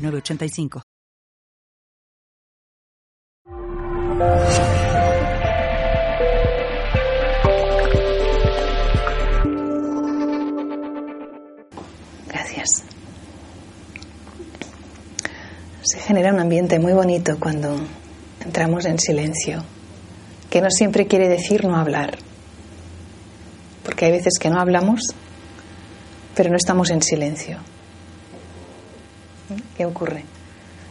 985. Gracias. Se genera un ambiente muy bonito cuando entramos en silencio, que no siempre quiere decir no hablar, porque hay veces que no hablamos, pero no estamos en silencio. ¿Qué ocurre?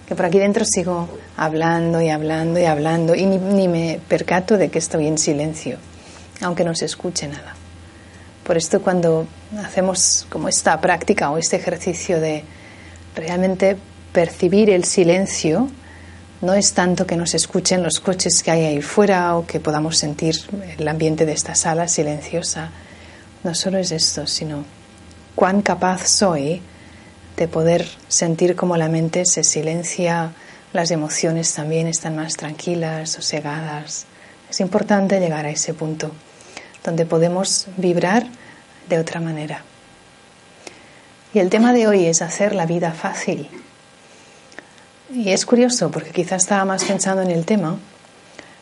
Que por aquí dentro sigo hablando y hablando y hablando y ni, me percato de que estoy en silencio, aunque no se escuche nada. Por esto cuando hacemos como esta práctica o este ejercicio de realmente percibir el silencio, no es tanto que nos escuchen los coches que hay ahí fuera o que podamos sentir el ambiente de esta sala silenciosa. No solo es esto, sino cuán capaz soy de poder sentir como la mente se silencia, las emociones también están más tranquilas, sosegadas. Es importante llegar a ese punto donde podemos vibrar de otra manera. Y el tema de hoy es hacer la vida fácil. Y es curioso porque quizás estaba más pensando en el tema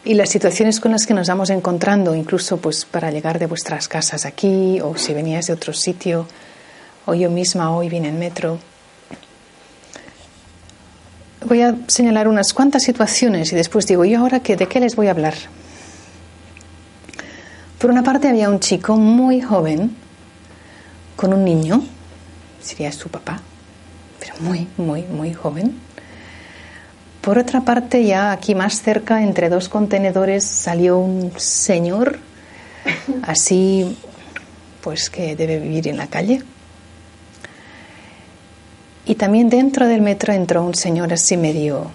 y las situaciones con las que nos vamos encontrando, incluso pues para llegar de vuestras casas aquí o si venías de otro sitio o yo misma hoy vine en metro. Voy a señalar unas cuantas situaciones y después digo, ¿y ahora qué, de qué les voy a hablar? Por una parte había un chico muy joven con un niño, sería su papá, pero muy, muy, muy joven. Por otra parte, ya aquí más cerca, entre dos contenedores, salió un señor, así, pues que debe vivir en la calle, y también dentro del metro entró un señor así medio,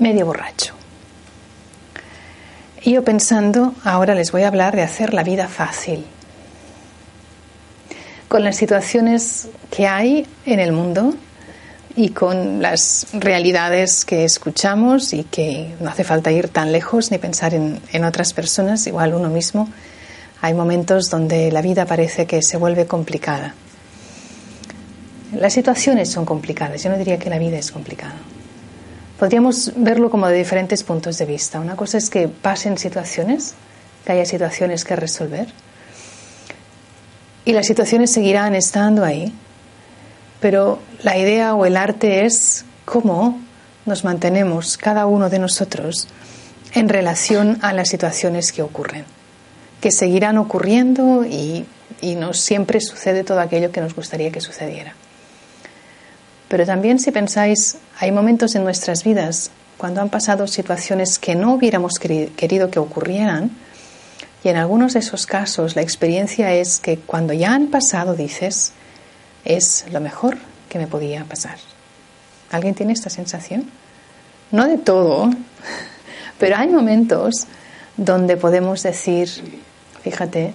medio borracho. Y yo pensando, ahora les voy a hablar de hacer la vida fácil. Con las situaciones que hay en el mundo y con las realidades que escuchamos y que no hace falta ir tan lejos ni pensar en, en otras personas, igual uno mismo, hay momentos donde la vida parece que se vuelve complicada. Las situaciones son complicadas, yo no diría que la vida es complicada. Podríamos verlo como de diferentes puntos de vista. Una cosa es que pasen situaciones, que haya situaciones que resolver, y las situaciones seguirán estando ahí, pero la idea o el arte es cómo nos mantenemos cada uno de nosotros en relación a las situaciones que ocurren, que seguirán ocurriendo y, no siempre sucede todo aquello que nos gustaría que sucediera. Pero también si pensáis, hay momentos en nuestras vidas cuando han pasado situaciones que no hubiéramos querido que ocurrieran, y en algunos de esos casos la experiencia es que cuando ya han pasado dices, es lo mejor que me podía pasar. ¿Alguien tiene esta sensación? No de todo, pero hay momentos donde podemos decir, fíjate,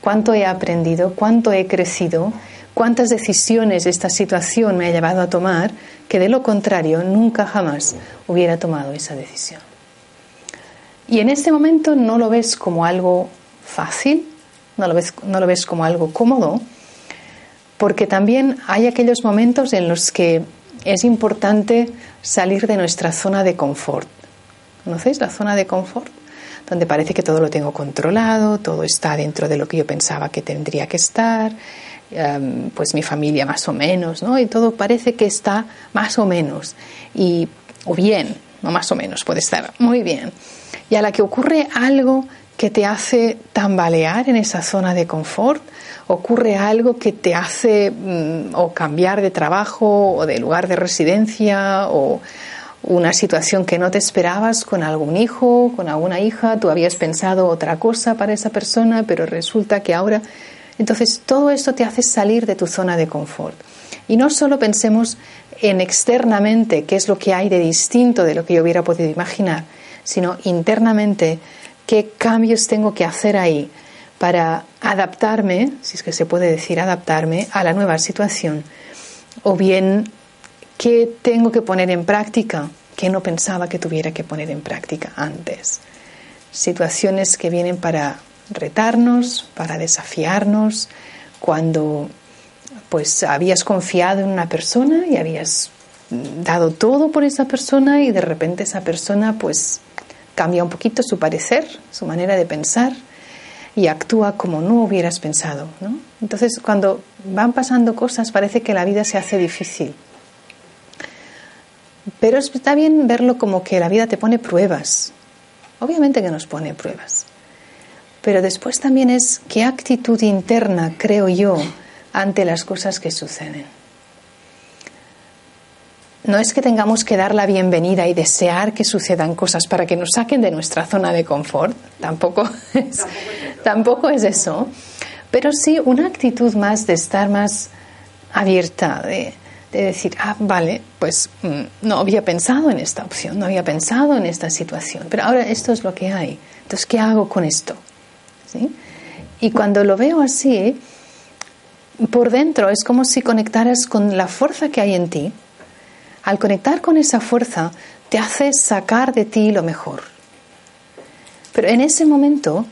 cuánto he aprendido, cuánto he crecido cuántas decisiones esta situación me ha llevado a tomar que de lo contrario nunca jamás hubiera tomado esa decisión. Y en este momento no lo ves como algo fácil, no lo ves, no lo ves como algo cómodo, porque también hay aquellos momentos en los que es importante salir de nuestra zona de confort. ¿Conocéis la zona de confort? Donde parece que todo lo tengo controlado, todo está dentro de lo que yo pensaba que tendría que estar, Em, pues mi familia más o menos, ¿no? Y todo parece que está más o menos, y, o bien, no más o menos, puede estar muy bien. Y a la que ocurre algo que te hace tambalear en esa zona de confort, ocurre algo que te hace mm, o cambiar de trabajo o de lugar de residencia o una situación que no te esperabas con algún hijo, con alguna hija, tú habías pensado otra cosa para esa persona, pero resulta que ahora entonces, todo esto te hace salir de tu zona de confort. Y no solo pensemos en externamente qué es lo que hay de distinto de lo que yo hubiera podido imaginar, sino internamente qué cambios tengo que hacer ahí para adaptarme, si es que se puede decir adaptarme a la nueva situación, o bien qué tengo que poner en práctica que no pensaba que tuviera que poner en práctica antes. Situaciones que vienen para retarnos, para desafiarnos, cuando pues habías confiado en una persona y habías dado todo por esa persona y de repente esa persona pues cambia un poquito su parecer, su manera de pensar y actúa como no hubieras pensado. Entonces cuando van pasando cosas parece que la vida se hace difícil. Pero está bien verlo como que la vida te pone pruebas. Obviamente que nos pone pruebas. Pero después también es qué actitud interna creo yo ante las cosas que suceden. No es que tengamos que dar la bienvenida y desear que sucedan cosas para que nos saquen de nuestra zona de confort, tampoco es, tampoco es eso, pero sí una actitud más de estar más abierta, de, decir, ah, vale, pues mm, no había pensado en esta opción, no había pensado en esta situación, pero ahora esto es lo que hay, entonces, ¿qué hago con esto? Y cuando lo veo así, por dentro es como si conectaras con la fuerza que hay en ti. Al conectar con esa fuerza te hace sacar de ti lo mejor. Pero en ese momento,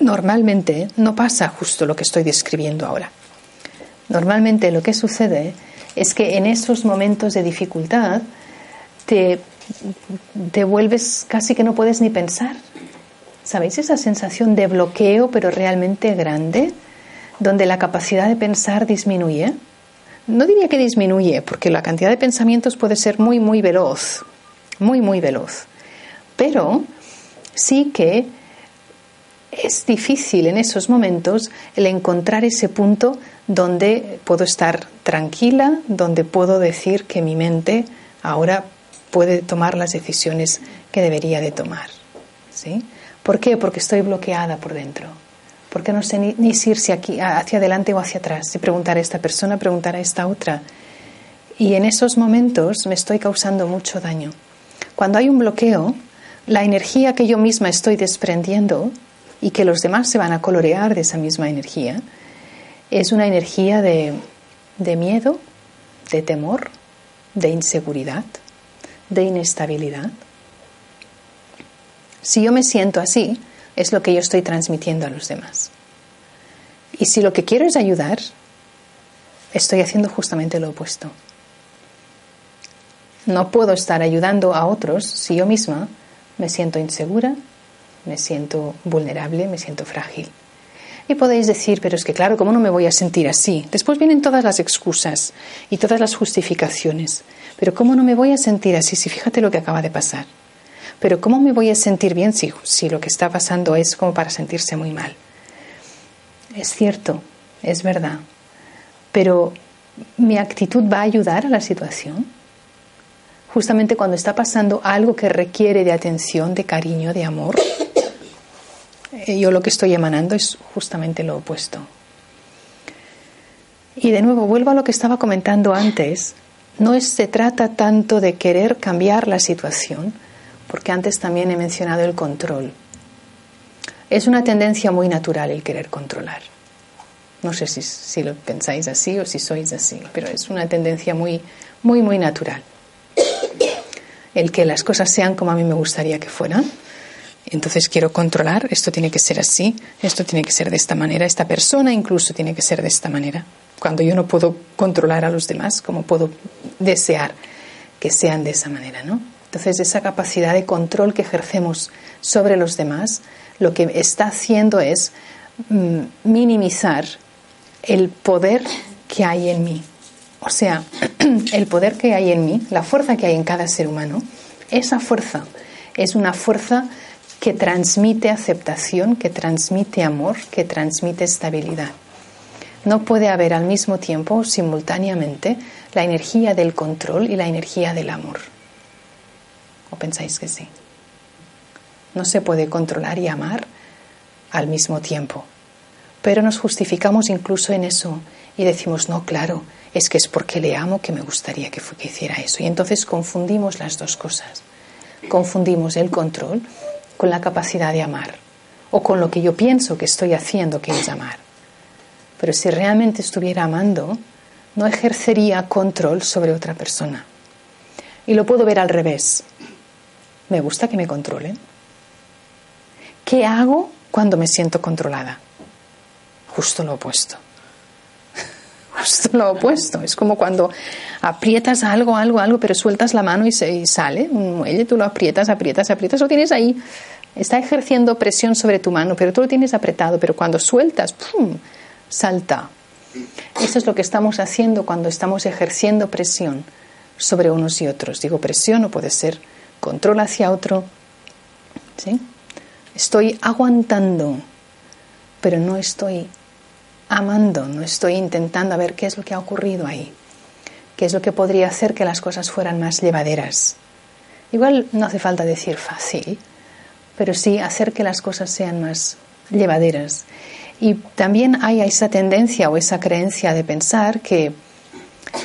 normalmente no pasa justo lo que estoy describiendo ahora. Normalmente lo que sucede es que en esos momentos de dificultad te, te vuelves casi que no puedes ni pensar. ¿Sabéis esa sensación de bloqueo pero realmente grande? donde la capacidad de pensar disminuye. No diría que disminuye, porque la cantidad de pensamientos puede ser muy, muy veloz, muy, muy veloz. Pero sí que es difícil en esos momentos el encontrar ese punto donde puedo estar tranquila, donde puedo decir que mi mente ahora puede tomar las decisiones que debería de tomar. ¿Sí? ¿Por qué? Porque estoy bloqueada por dentro porque no sé ni, si irse aquí, hacia adelante o hacia atrás, si preguntar a esta persona, preguntar a esta otra. Y en esos momentos me estoy causando mucho daño. Cuando hay un bloqueo, la energía que yo misma estoy desprendiendo y que los demás se van a colorear de esa misma energía, es una energía de, de miedo, de temor, de inseguridad, de inestabilidad. Si yo me siento así, es lo que yo estoy transmitiendo a los demás. Y si lo que quiero es ayudar, estoy haciendo justamente lo opuesto. No puedo estar ayudando a otros si yo misma me siento insegura, me siento vulnerable, me siento frágil. Y podéis decir, pero es que claro, ¿cómo no me voy a sentir así? Después vienen todas las excusas y todas las justificaciones. Pero ¿cómo no me voy a sentir así si fíjate lo que acaba de pasar? Pero ¿cómo me voy a sentir bien si, lo que está pasando es como para sentirse muy mal? Es cierto, es verdad. Pero ¿mi actitud va a ayudar a la situación? Justamente cuando está pasando algo que requiere de atención, de cariño, de amor, eh, yo lo que estoy emanando es justamente lo opuesto. Y de nuevo, vuelvo a lo que estaba comentando antes. No se trata tanto de querer cambiar la situación, porque antes también he mencionado el control. Es una tendencia muy natural el querer controlar. No sé si, lo pensáis así o si sois así, pero es una tendencia muy, muy, muy natural. El que las cosas sean como a mí me gustaría que fueran. Entonces quiero controlar, esto tiene que ser así, esto tiene que ser de esta manera, esta persona incluso tiene que ser de esta manera. Cuando yo no puedo controlar a los demás, ¿cómo puedo desear que sean de esa manera, no? Entonces, esa capacidad de control que ejercemos sobre los demás, lo que está haciendo es mm, minimizar el poder que hay en mí. O sea, el poder que hay en mí, la fuerza que hay en cada ser humano, esa fuerza es una fuerza que transmite aceptación, que transmite amor, que transmite estabilidad. No puede haber al mismo tiempo, simultáneamente, la energía del control y la energía del amor. ¿O pensáis que sí? No se puede controlar y amar al mismo tiempo. Pero nos justificamos incluso en eso, y decimos, no, claro, es que es porque le amo que me gustaría que, que hiciera eso. Y entonces confundimos las dos cosas. Confundimos el control con la capacidad de amar o con lo que yo pienso que estoy haciendo, que es amar. Pero si realmente estuviera amando, no ejercería control sobre otra persona. Y lo puedo ver al revés. Me gusta que me controlen. ¿Qué hago cuando me siento controlada? Justo lo opuesto. Justo lo opuesto. Es como cuando aprietas algo, algo, algo, pero sueltas la mano y, se, sale un muelle, tú lo aprietas, aprietas, aprietas, lo tienes ahí. Está ejerciendo presión sobre tu mano, pero tú lo tienes apretado, pero cuando sueltas, ¡pum! salta. Eso es lo que estamos haciendo cuando estamos ejerciendo presión sobre unos y otros. Digo presión o puede ser control hacia otro. ¿Sí? Estoy aguantando, pero no estoy amando, no estoy intentando ver qué es lo que ha ocurrido ahí, qué es lo que podría hacer que las cosas fueran más llevaderas. Igual no hace falta decir fácil, pero sí hacer que las cosas sean más llevaderas. Y también hay esa tendencia o esa creencia de pensar que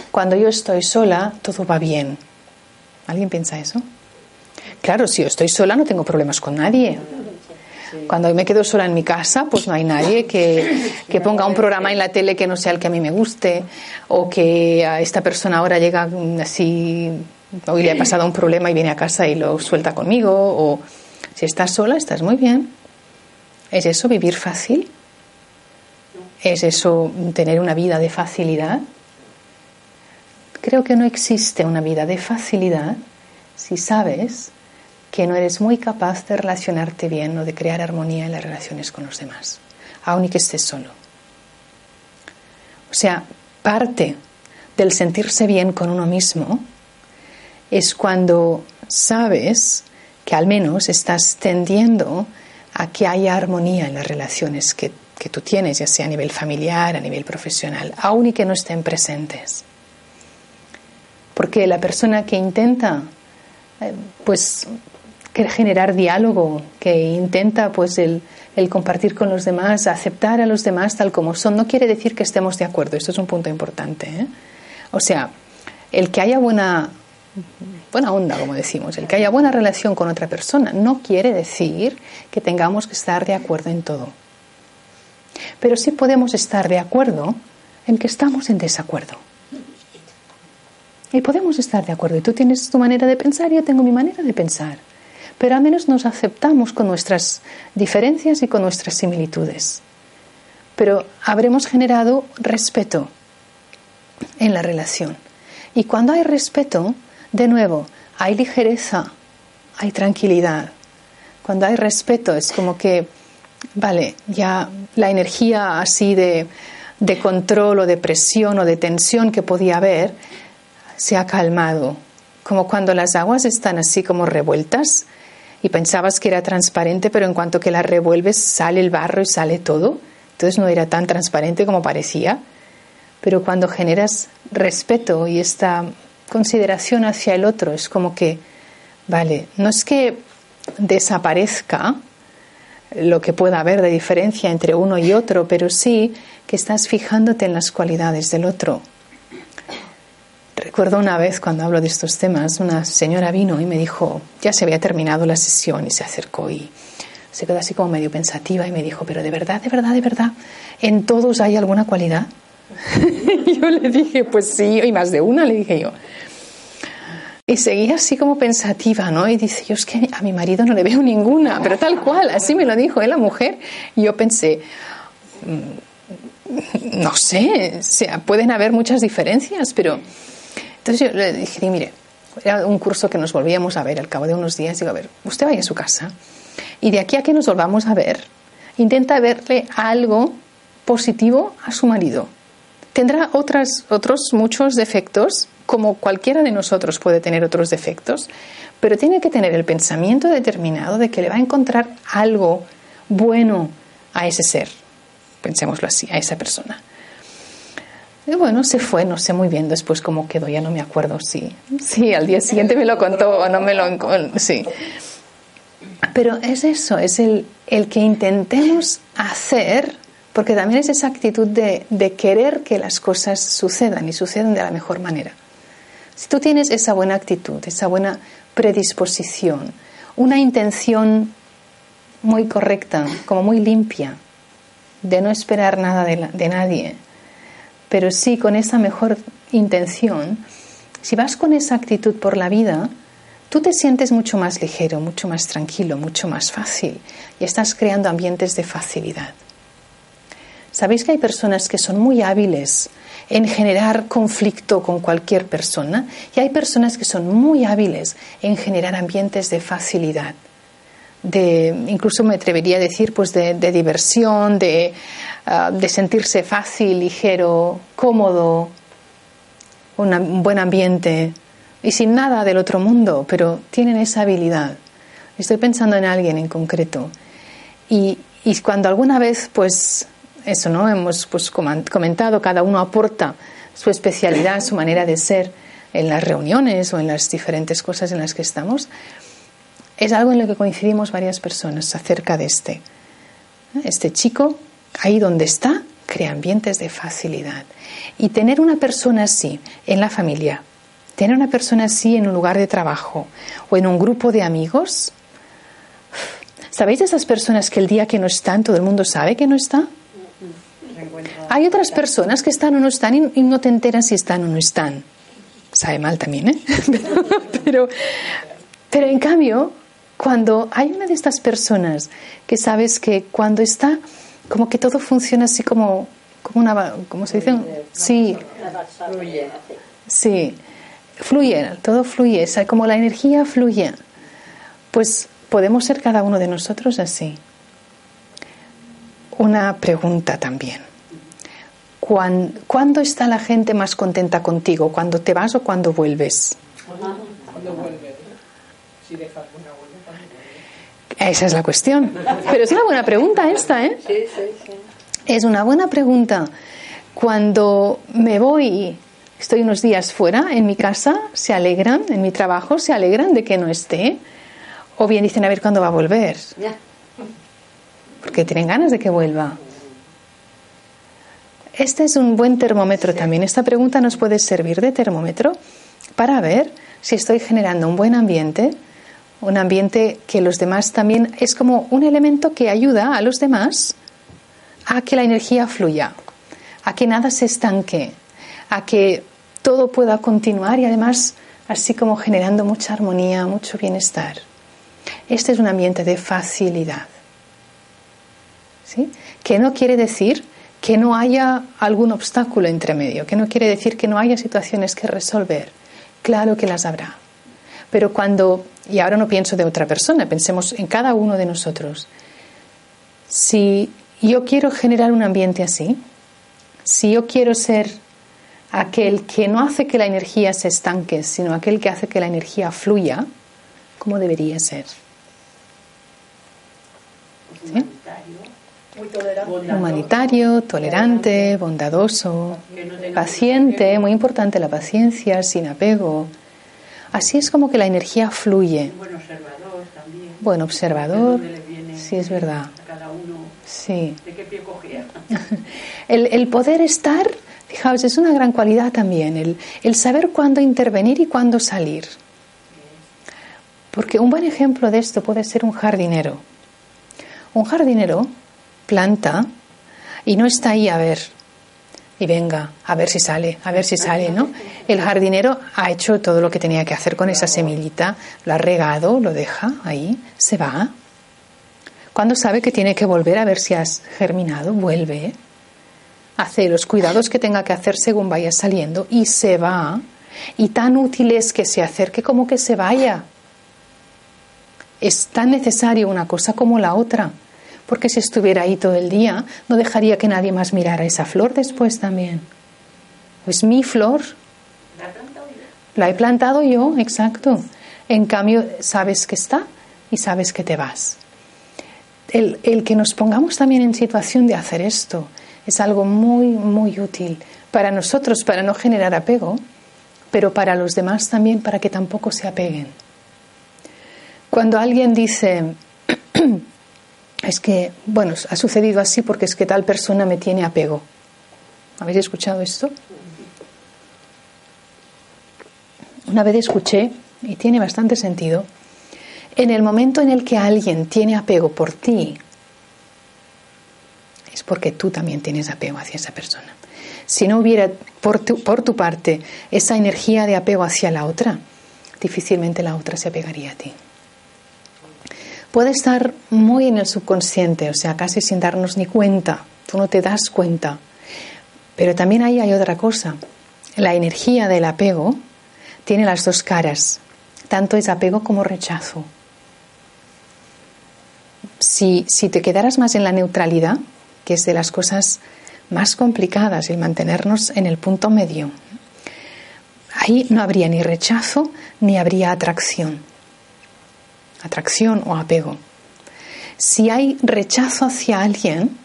cuando yo estoy sola todo va bien. ¿Alguien piensa eso? Claro, si yo estoy sola no tengo problemas con nadie. Cuando me quedo sola en mi casa, pues no hay nadie que, que, ponga un programa en la tele que no sea el que a mí me guste, o que a esta persona ahora llega así, hoy le ha pasado un problema y viene a casa y lo suelta conmigo, o si estás sola, estás muy bien. ¿Es eso vivir fácil? ¿Es eso tener una vida de facilidad? Creo que no existe una vida de facilidad si sabes que no eres muy capaz de relacionarte bien o de crear armonía en las relaciones con los demás, aun y que estés solo. O sea, parte del sentirse bien con uno mismo es cuando sabes que al menos estás tendiendo a que haya armonía en las relaciones que, que tú tienes, ya sea a nivel familiar, a nivel profesional, aun y que no estén presentes. Porque la persona que intenta pues generar diálogo, que intenta pues el, compartir con los demás, aceptar a los demás tal como son, no quiere decir que estemos de acuerdo. Esto es un punto importante. ¿eh? O sea, el que haya buena, buena onda, como decimos, el que haya buena relación con otra persona, no quiere decir que tengamos que estar de acuerdo en todo. Pero sí podemos estar de acuerdo en que estamos en desacuerdo. Y podemos estar de acuerdo. Y tú tienes tu manera de pensar y yo tengo mi manera de pensar. Pero al menos nos aceptamos con nuestras diferencias y con nuestras similitudes. Pero habremos generado respeto en la relación. Y cuando hay respeto, de nuevo, hay ligereza, hay tranquilidad. Cuando hay respeto es como que, vale, ya la energía así de, de control o de presión o de tensión que podía haber se ha calmado, como cuando las aguas están así como revueltas y pensabas que era transparente, pero en cuanto que la revuelves sale el barro y sale todo. Entonces no era tan transparente como parecía. Pero cuando generas respeto y esta consideración hacia el otro, es como que, vale, no es que desaparezca lo que pueda haber de diferencia entre uno y otro, pero sí que estás fijándote en las cualidades del otro Recuerdo una vez cuando hablo de estos temas, una señora vino y me dijo, ya se había terminado la sesión y se acercó y se quedó así como medio pensativa y me dijo, pero de verdad, de verdad, de verdad, ¿en todos hay alguna cualidad? yo le dije, pues sí, y más de una, le dije yo. Y seguía así como pensativa, ¿no? Y dice, yo es que a mi marido no le veo ninguna, pero tal cual, así me lo dijo ¿eh, la mujer. Y yo pensé, mm, no sé, o sea, pueden haber muchas diferencias, pero entonces yo le dije, mire, era un curso que nos volvíamos a ver al cabo de unos días. Digo, a ver, usted vaya a su casa y de aquí a que nos volvamos a ver, intenta verle algo positivo a su marido. Tendrá otras, otros muchos defectos, como cualquiera de nosotros puede tener otros defectos, pero tiene que tener el pensamiento determinado de que le va a encontrar algo bueno a ese ser, pensémoslo así, a esa persona. Y bueno, se fue, no sé muy bien después cómo quedó, ya no me acuerdo si, sí, al día siguiente me lo contó o no me lo... Sí. Pero es eso, es el, el que intentemos hacer porque también es esa actitud de, de querer que las cosas sucedan y sucedan de la mejor manera. Si tú tienes esa buena actitud, esa buena predisposición, una intención muy correcta, como muy limpia, de no esperar nada de, nadie, pero sí con esa mejor intención, si vas con esa actitud por la vida, tú te sientes mucho más ligero, mucho más tranquilo, mucho más fácil y estás creando ambientes de facilidad. ¿Sabéis que hay personas que son muy hábiles en generar conflicto con cualquier persona y hay personas que son muy hábiles en generar ambientes de facilidad? De incluso me atrevería a decir pues de, diversión de, ah, de, sentirse fácil ligero cómodo un buen ambiente y sin nada del otro mundo pero tienen esa habilidad estoy pensando en alguien en concreto y, y cuando alguna vez pues eso, ¿no? Hemos pues, comentado, cada uno aporta su especialidad, su manera de ser en las reuniones o en las diferentes cosas en las que estamos. Es algo en lo que coincidimos varias personas acerca de este. Este chico, ahí donde está, crea ambientes de facilidad. Y tener una persona así en la familia, tener una persona así en un lugar de trabajo o en un grupo de amigos, ¿sabéis de esas personas que el día que no están todo el mundo sabe que no está? Hay otras personas que están o no están y, no te enteran si están o no están. Sabe mal también, ¿eh? pero, pero en cambio, cuando hay una de estas personas que sabes que cuando está, como que todo funciona así como, como una, ¿cómo se dice? Sí. Sí. Fluye, todo fluye, como la energía fluye. Pues podemos ser cada uno de nosotros así. Una pregunta también. ¿Cuándo, está la gente más contenta contigo? ¿Cuando te vas o cuando vuelves? Cuando vuelves. Si dejas una Esa es la cuestión. Pero es una buena pregunta esta, ¿eh? Sí, sí, sí. Es una buena pregunta. Cuando me voy, estoy unos días fuera, en mi casa, se alegran, en mi trabajo, se alegran de que no esté. O bien dicen a ver cuándo va a volver. Porque tienen ganas de que vuelva. Este es un buen termómetro también. Esta pregunta nos puede servir de termómetro para ver si estoy generando un buen ambiente, un ambiente que los demás también es como un elemento que ayuda a los demás a que la energía fluya, a que nada se estanque, a que todo pueda continuar y además así como generando mucha armonía, mucho bienestar. Este es un ambiente de facilidad. ¿Sí? Que no quiere decir que no haya algún obstáculo entre medio, que no quiere decir que no haya situaciones que resolver. Claro que las habrá. Pero cuando, y ahora no pienso de otra persona, pensemos en cada uno de nosotros, si yo quiero generar un ambiente así, si yo quiero ser aquel que no hace que la energía se estanque, sino aquel que hace que la energía fluya, ¿cómo debería ser? ¿Sí? Humanitario, tolerante, bondadoso, paciente, muy importante la paciencia, sin apego. Así es como que la energía fluye. Buen observador también. Buen observador, sí es verdad. Sí. ¿De qué pie el, el, poder estar, fijaos, es una gran cualidad también, el, el saber cuándo intervenir y cuándo salir. Porque un buen ejemplo de esto puede ser un jardinero. Un jardinero planta y no está ahí a ver. Y venga, a ver si sale, a ver si sale, ¿no? El jardinero ha hecho todo lo que tenía que hacer con esa semillita, lo ha regado, lo deja ahí, se va. Cuando sabe que tiene que volver a ver si has germinado, vuelve, hace los cuidados que tenga que hacer según vaya saliendo y se va. Y tan útil es que se acerque como que se vaya. Es tan necesario una cosa como la otra porque si estuviera ahí todo el día, no dejaría que nadie más mirara esa flor después también. Es mi flor. La he plantado yo, exacto. En cambio, sabes que está y sabes que te vas. El, el, que nos pongamos también en situación de hacer esto es algo muy, muy útil para nosotros, para no generar apego, pero para los demás también, para que tampoco se apeguen. Cuando alguien dice, es que, bueno, ha sucedido así porque es que tal persona me tiene apego. ¿Habéis escuchado esto? Una vez escuché, y tiene bastante sentido, en el momento en el que alguien tiene apego por ti, es porque tú también tienes apego hacia esa persona. Si no hubiera por tu, por tu parte esa energía de apego hacia la otra, difícilmente la otra se apegaría a ti. Puede estar muy en el subconsciente, o sea, casi sin darnos ni cuenta, tú no te das cuenta. Pero también ahí hay otra cosa. La energía del apego tiene las dos caras, tanto es apego como rechazo. Si, si te quedaras más en la neutralidad, que es de las cosas más complicadas, el mantenernos en el punto medio, ahí no habría ni rechazo ni habría atracción. Atracción o apego. Si hay rechazo hacia alguien,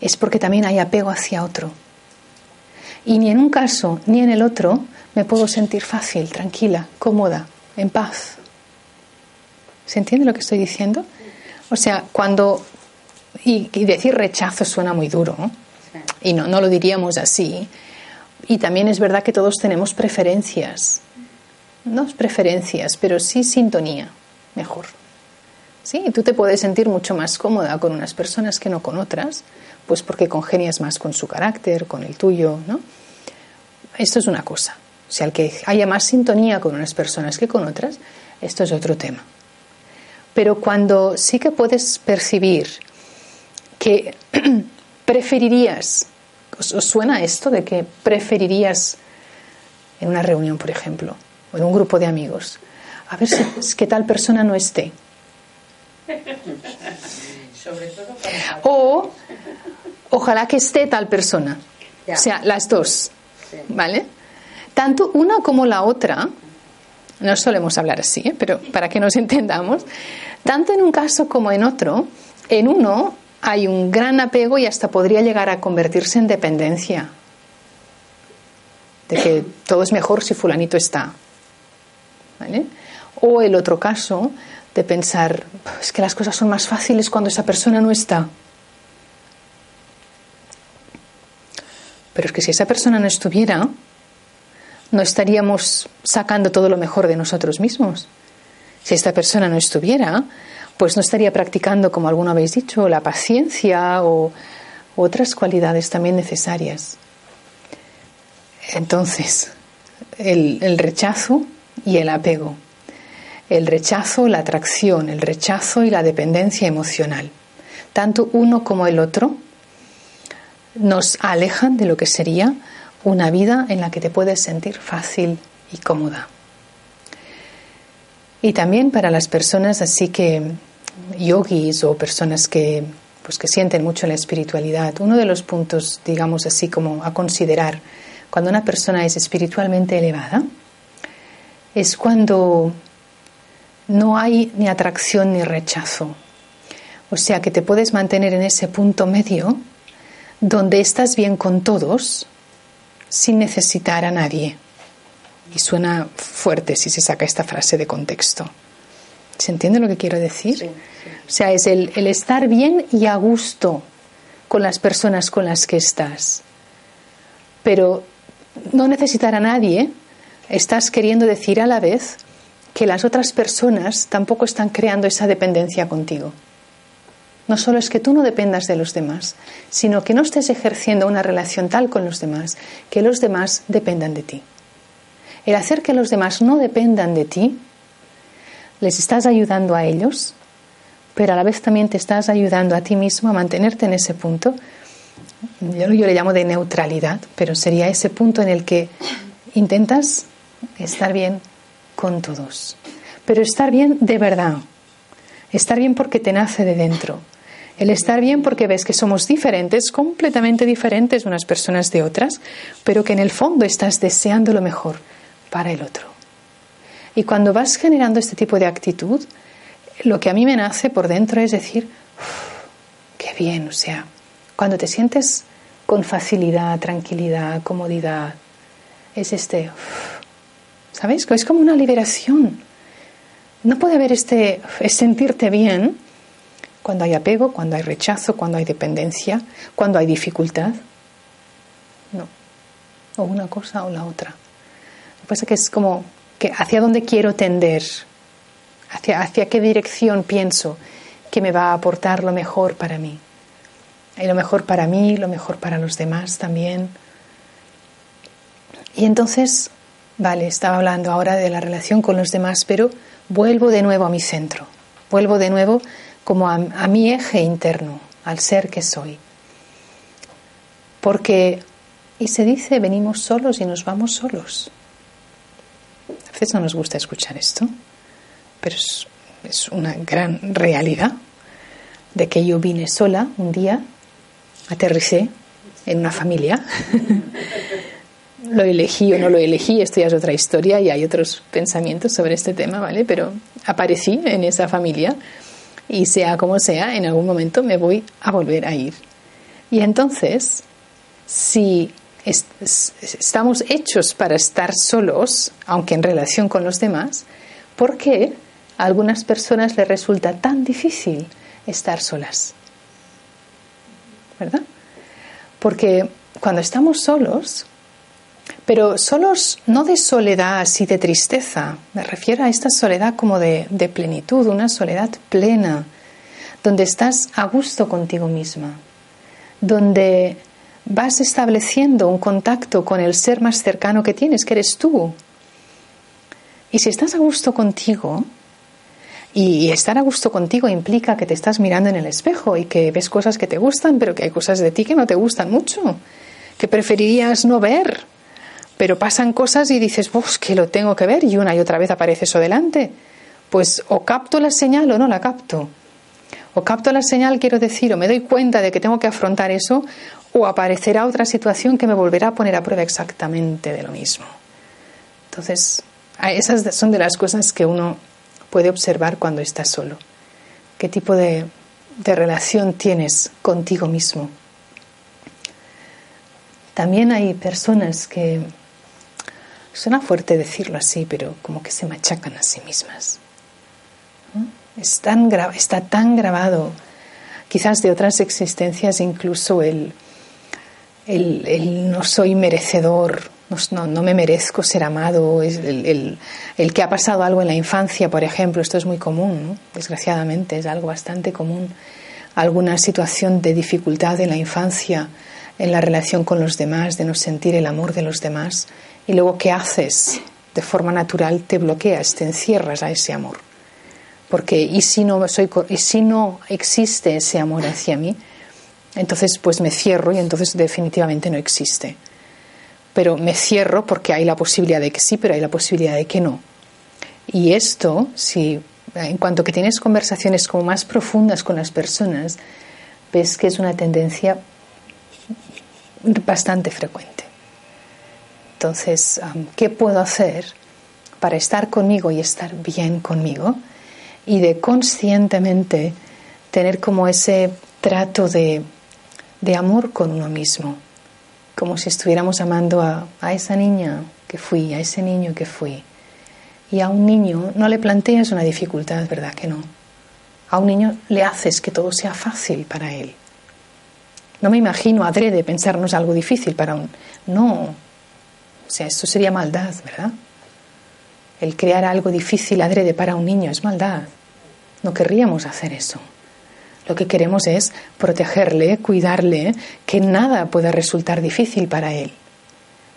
es porque también hay apego hacia otro. Y ni en un caso ni en el otro me puedo sentir fácil, tranquila, cómoda, en paz. ¿Se entiende lo que estoy diciendo? O sea, cuando... Y, decir rechazo suena muy duro, y no, no lo diríamos así. Y también es verdad que todos tenemos preferencias. No preferencias, pero sí sintonía, mejor. Sí, tú te puedes sentir mucho más cómoda con unas personas que no con otras, pues porque congenias más con su carácter, con el tuyo, ¿no? Esto es una cosa. O sea, el que haya más sintonía con unas personas que con otras, esto es otro tema. Pero cuando sí que puedes percibir que preferirías, ¿os, suena esto de que preferirías en una reunión, por ejemplo, o en un grupo de amigos, a ver si es que tal persona no esté? o ojalá que esté tal persona. O sea, las dos. ¿Vale? Tanto una como la otra, no solemos hablar así, ¿eh? pero para que nos entendamos, tanto en un caso como en otro, en uno hay un gran apego y hasta podría llegar a convertirse en dependencia. De que todo es mejor si fulanito está. ¿Vale? O el otro caso de pensar, es que las cosas son más fáciles cuando esa persona no está. Pero es que si esa persona no estuviera, no estaríamos sacando todo lo mejor de nosotros mismos. Si esta persona no estuviera, pues no estaría practicando, como alguno habéis dicho, la paciencia o otras cualidades también necesarias. Entonces, el, el rechazo y el apego. El rechazo, la atracción, el rechazo y la dependencia emocional. Tanto uno como el otro nos alejan de lo que sería una vida en la que te puedes sentir fácil y cómoda. Y también para las personas así que yogis o personas que pues que sienten mucho la espiritualidad, uno de los puntos, digamos así como a considerar cuando una persona es espiritualmente elevada es cuando no hay ni atracción ni rechazo. O sea que te puedes mantener en ese punto medio donde estás bien con todos, sin necesitar a nadie. Y suena fuerte si se saca esta frase de contexto. ¿Se entiende lo que quiero decir? O sea, es el, el estar bien y a gusto con las personas con las que estás. Pero no necesitar a nadie, estás queriendo decir a la vez que las otras personas tampoco están creando esa dependencia contigo. No solo es que tú no dependas de los demás, sino que no estés ejerciendo una relación tal con los demás que los demás dependan de ti. El hacer que los demás no dependan de ti, les estás ayudando a ellos, pero a la vez también te estás ayudando a ti mismo a mantenerte en ese punto. Yo, yo le llamo de neutralidad, pero sería ese punto en el que intentas estar bien con todos. Pero estar bien de verdad. Estar bien porque te nace de dentro el estar bien porque ves que somos diferentes, completamente diferentes unas personas de otras, pero que en el fondo estás deseando lo mejor para el otro. Y cuando vas generando este tipo de actitud, lo que a mí me nace por dentro es decir, qué bien, o sea, cuando te sientes con facilidad, tranquilidad, comodidad, es este, ¿sabes? Es como una liberación. No puede haber este, es sentirte bien cuando hay apego, cuando hay rechazo, cuando hay dependencia, cuando hay dificultad. No. O una cosa o la otra. Lo que pasa es que es como que hacia dónde quiero tender, hacia, hacia qué dirección pienso que me va a aportar lo mejor para mí. Y lo mejor para mí, lo mejor para los demás también. Y entonces, vale, estaba hablando ahora de la relación con los demás, pero vuelvo de nuevo a mi centro, vuelvo de nuevo como a, mi eje interno, al ser que soy. Porque, y se dice, venimos solos y nos vamos solos. A veces no nos gusta escuchar esto, pero es, es una gran realidad de que yo vine sola un día, aterricé en una familia. lo elegí o no lo elegí, esto ya es otra historia y hay otros pensamientos sobre este tema, ¿vale? Pero aparecí en esa familia y sea como sea, en algún momento me voy a volver a ir. Y entonces, si estamos hechos para estar solos, aunque en relación con los demás, ¿por qué a algunas personas les resulta tan difícil estar solas? ¿Verdad? Porque cuando estamos solos, pero solos no de soledad así de tristeza, me refiero a esta soledad como de, de plenitud, una soledad plena, donde estás a gusto contigo misma, donde vas estableciendo un contacto con el ser más cercano que tienes, que eres tú. Y si estás a gusto contigo, y estar a gusto contigo implica que te estás mirando en el espejo y que ves cosas que te gustan, pero que hay cosas de ti que no te gustan mucho, que preferirías no ver pero pasan cosas y dices, vos que lo tengo que ver y una y otra vez aparece eso delante. Pues o capto la señal o no la capto. O capto la señal, quiero decir, o me doy cuenta de que tengo que afrontar eso, o aparecerá otra situación que me volverá a poner a prueba exactamente de lo mismo. Entonces, esas son de las cosas que uno puede observar cuando está solo. ¿Qué tipo de relación tienes contigo mismo? También hay personas que Suena fuerte decirlo así, pero como que se machacan a sí mismas. está tan grabado, quizás de otras existencias, incluso el, el, no soy merecedor, no, no, me merezco ser amado, el, el, que ha pasado algo en la infancia, por ejemplo, esto es muy común, desgraciadamente, es algo bastante común, alguna situación de dificultad en la infancia, en la relación con los demás, de no sentir el amor de los demás, y luego, ¿qué haces? De forma natural te bloqueas, te encierras a ese amor. Porque, ¿y si no, soy, y si no existe ese amor hacia mí? Entonces, pues me cierro y entonces definitivamente no existe. Pero me cierro porque hay la posibilidad de que sí, pero hay la posibilidad de que no. Y esto, si en cuanto que tienes conversaciones como más profundas con las personas, ves que es una tendencia bastante frecuente. Entonces, ¿qué puedo hacer para estar conmigo y estar bien conmigo? Y de conscientemente tener como ese trato de, amor con uno mismo, como si estuviéramos amando a, a esa niña que fui, a ese niño que fui. Y a un niño no le planteas una dificultad, ¿verdad que no? A un niño le haces que todo sea fácil para él. No me imagino adrede pensarnos algo difícil para un... No, o sea, esto sería maldad, ¿verdad? El crear algo difícil adrede para un niño es maldad. No querríamos hacer eso. Lo que queremos es protegerle, cuidarle, que nada pueda resultar difícil para él.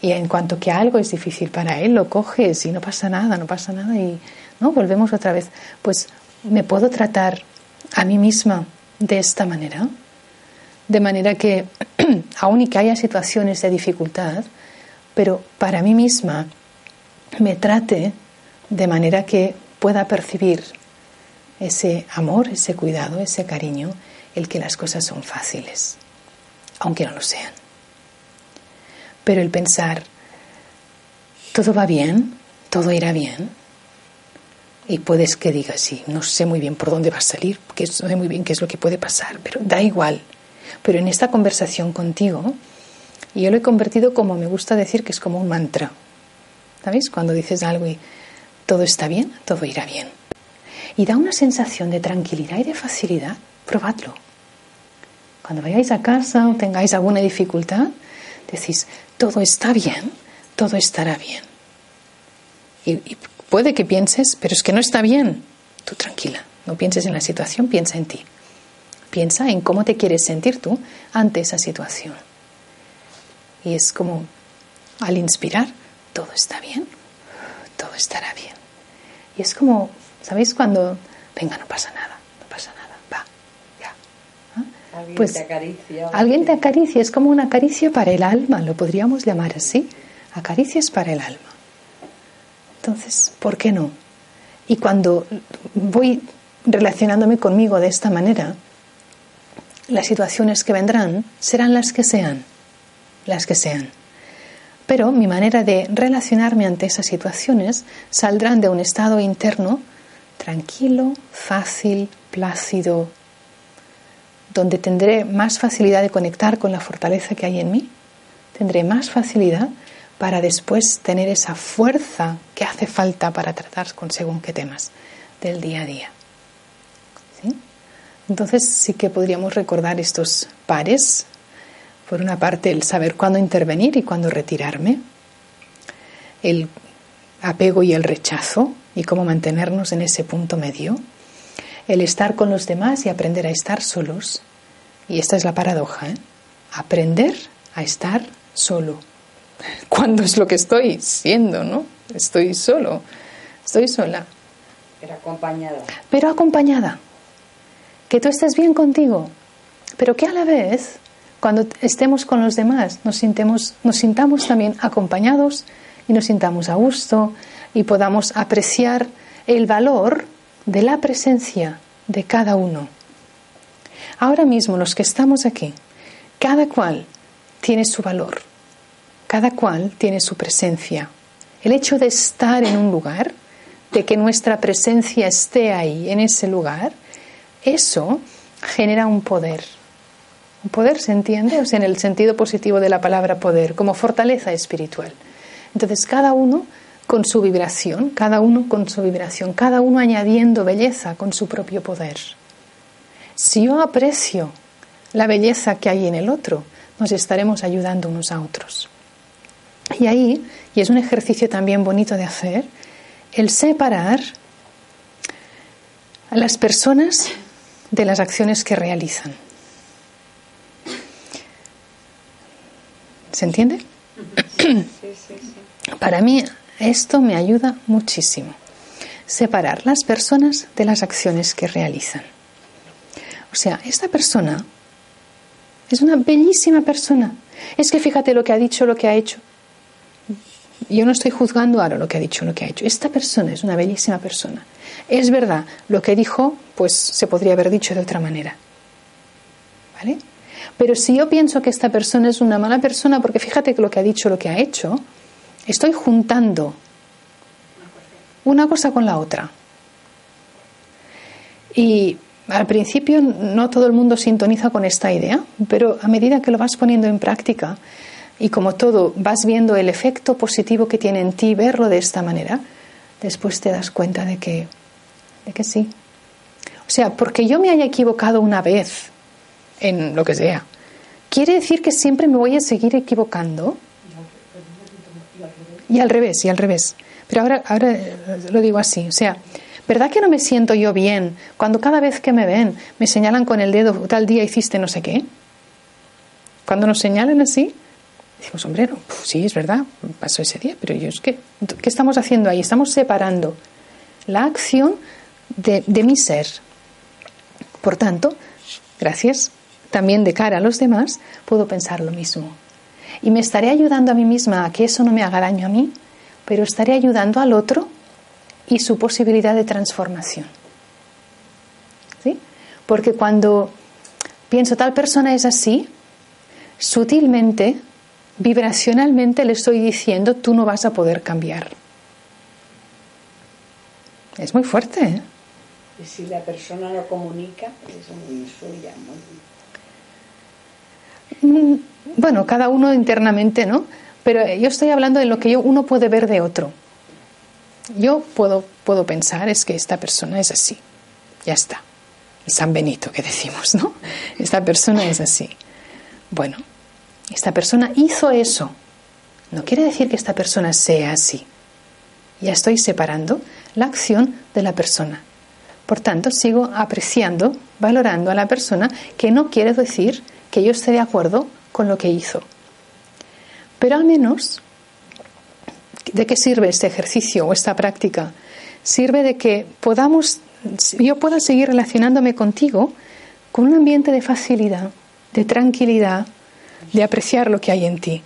Y en cuanto que algo es difícil para él, lo coges y no pasa nada, no pasa nada y no volvemos otra vez. Pues me puedo tratar a mí misma de esta manera, de manera que aun y que haya situaciones de dificultad, pero para mí misma me trate de manera que pueda percibir ese amor, ese cuidado, ese cariño, el que las cosas son fáciles, aunque no lo sean. Pero el pensar, todo va bien, todo irá bien, y puedes que digas, sí, no sé muy bien por dónde va a salir, que no sé muy bien qué es lo que puede pasar, pero da igual. Pero en esta conversación contigo, y yo lo he convertido como me gusta decir que es como un mantra. ¿Sabéis? Cuando dices algo y todo está bien, todo irá bien. Y da una sensación de tranquilidad y de facilidad. Probadlo. Cuando vayáis a casa o tengáis alguna dificultad, decís, todo está bien, todo estará bien. Y, puede que pienses, pero es que no está bien. Tú tranquila, no pienses en la situación, piensa en ti. Piensa en cómo te quieres sentir tú ante esa situación. Y es como al inspirar, todo está bien, todo estará bien. Y es como, ¿sabéis cuando, venga, no pasa nada, no pasa nada, va, ya? ¿Ah? Alguien pues, te acaricia. Alguien te acaricia, es como una caricia para el alma, lo podríamos llamar así. Acaricias para el alma. Entonces, ¿por qué no? Y cuando voy relacionándome conmigo de esta manera, las situaciones que vendrán serán las que sean, las que sean. Pero mi manera de relacionarme ante esas situaciones saldrán de un estado interno tranquilo, fácil, plácido, donde tendré más facilidad de conectar con la fortaleza que hay en mí, tendré más facilidad para después tener esa fuerza que hace falta para tratar con según qué temas del día a día. Entonces sí que podríamos recordar estos pares por una parte, el saber cuándo intervenir y cuándo retirarme, el apego y el rechazo y cómo mantenernos en ese punto medio, el estar con los demás y aprender a estar solos. Y esta es la paradoja, ¿eh? aprender a estar solo. ¿Cuándo es lo que estoy siendo, no? Estoy solo, estoy sola. Pero acompañada. Pero acompañada. Que tú estés bien contigo, pero que a la vez cuando estemos con los demás nos, sintemos, nos sintamos también acompañados y nos sintamos a gusto y podamos apreciar el valor de la presencia de cada uno. Ahora mismo los que estamos aquí, cada cual tiene su valor, cada cual tiene su presencia. El hecho de estar en un lugar, de que nuestra presencia esté ahí, en ese lugar, eso genera un poder, Poder se entiende o sea, en el sentido positivo de la palabra poder, como fortaleza espiritual. Entonces, cada uno con su vibración, cada uno con su vibración, cada uno añadiendo belleza con su propio poder. Si yo aprecio la belleza que hay en el otro, nos estaremos ayudando unos a otros. Y ahí, y es un ejercicio también bonito de hacer, el separar a las personas de las acciones que realizan. ¿Se entiende? Para mí esto me ayuda muchísimo. Separar las personas de las acciones que realizan. O sea, esta persona es una bellísima persona. Es que fíjate lo que ha dicho, lo que ha hecho. Yo no estoy juzgando ahora lo que ha dicho, lo que ha hecho. Esta persona es una bellísima persona. Es verdad, lo que dijo, pues se podría haber dicho de otra manera. ¿Vale? Pero si yo pienso que esta persona es una mala persona, porque fíjate que lo que ha dicho, lo que ha hecho, estoy juntando una cosa con la otra. Y al principio no todo el mundo sintoniza con esta idea, pero a medida que lo vas poniendo en práctica y como todo vas viendo el efecto positivo que tiene en ti verlo de esta manera, después te das cuenta de que, de que sí. O sea, porque yo me haya equivocado una vez en lo que sea. ¿Quiere decir que siempre me voy a seguir equivocando? Y al revés, y al revés. Pero ahora, ahora lo digo así, o sea, ¿verdad que no me siento yo bien cuando cada vez que me ven me señalan con el dedo, tal día hiciste no sé qué? Cuando nos señalan así, decimos, hombre, sí, es verdad, pasó ese día, pero yo es que, ¿qué estamos haciendo ahí? Estamos separando la acción de, mi ser. Por tanto, gracias también de cara a los demás, puedo pensar lo mismo. Y me estaré ayudando a mí misma a que eso no me haga daño a mí, pero estaré ayudando al otro y su posibilidad de transformación. ¿Sí? Porque cuando pienso tal persona es así, sutilmente, vibracionalmente le estoy diciendo tú no vas a poder cambiar. Es muy fuerte. ¿eh? Si la persona lo comunica, es muy suya, muy bueno, cada uno internamente, ¿no? Pero yo estoy hablando de lo que uno puede ver de otro. yo puedo, puedo pensar es que esta persona es así. Ya está. San Benito que decimos, ¿no? Esta persona es así. Bueno, esta persona hizo eso. No quiere decir que esta persona sea así. Ya estoy separando la acción de la persona. Por tanto, sigo apreciando, valorando a la persona que no quiere decir que yo esté de acuerdo con lo que hizo. Pero al menos, ¿de qué sirve este ejercicio o esta práctica? Sirve de que podamos, yo pueda seguir relacionándome contigo con un ambiente de facilidad, de tranquilidad, de apreciar lo que hay en ti.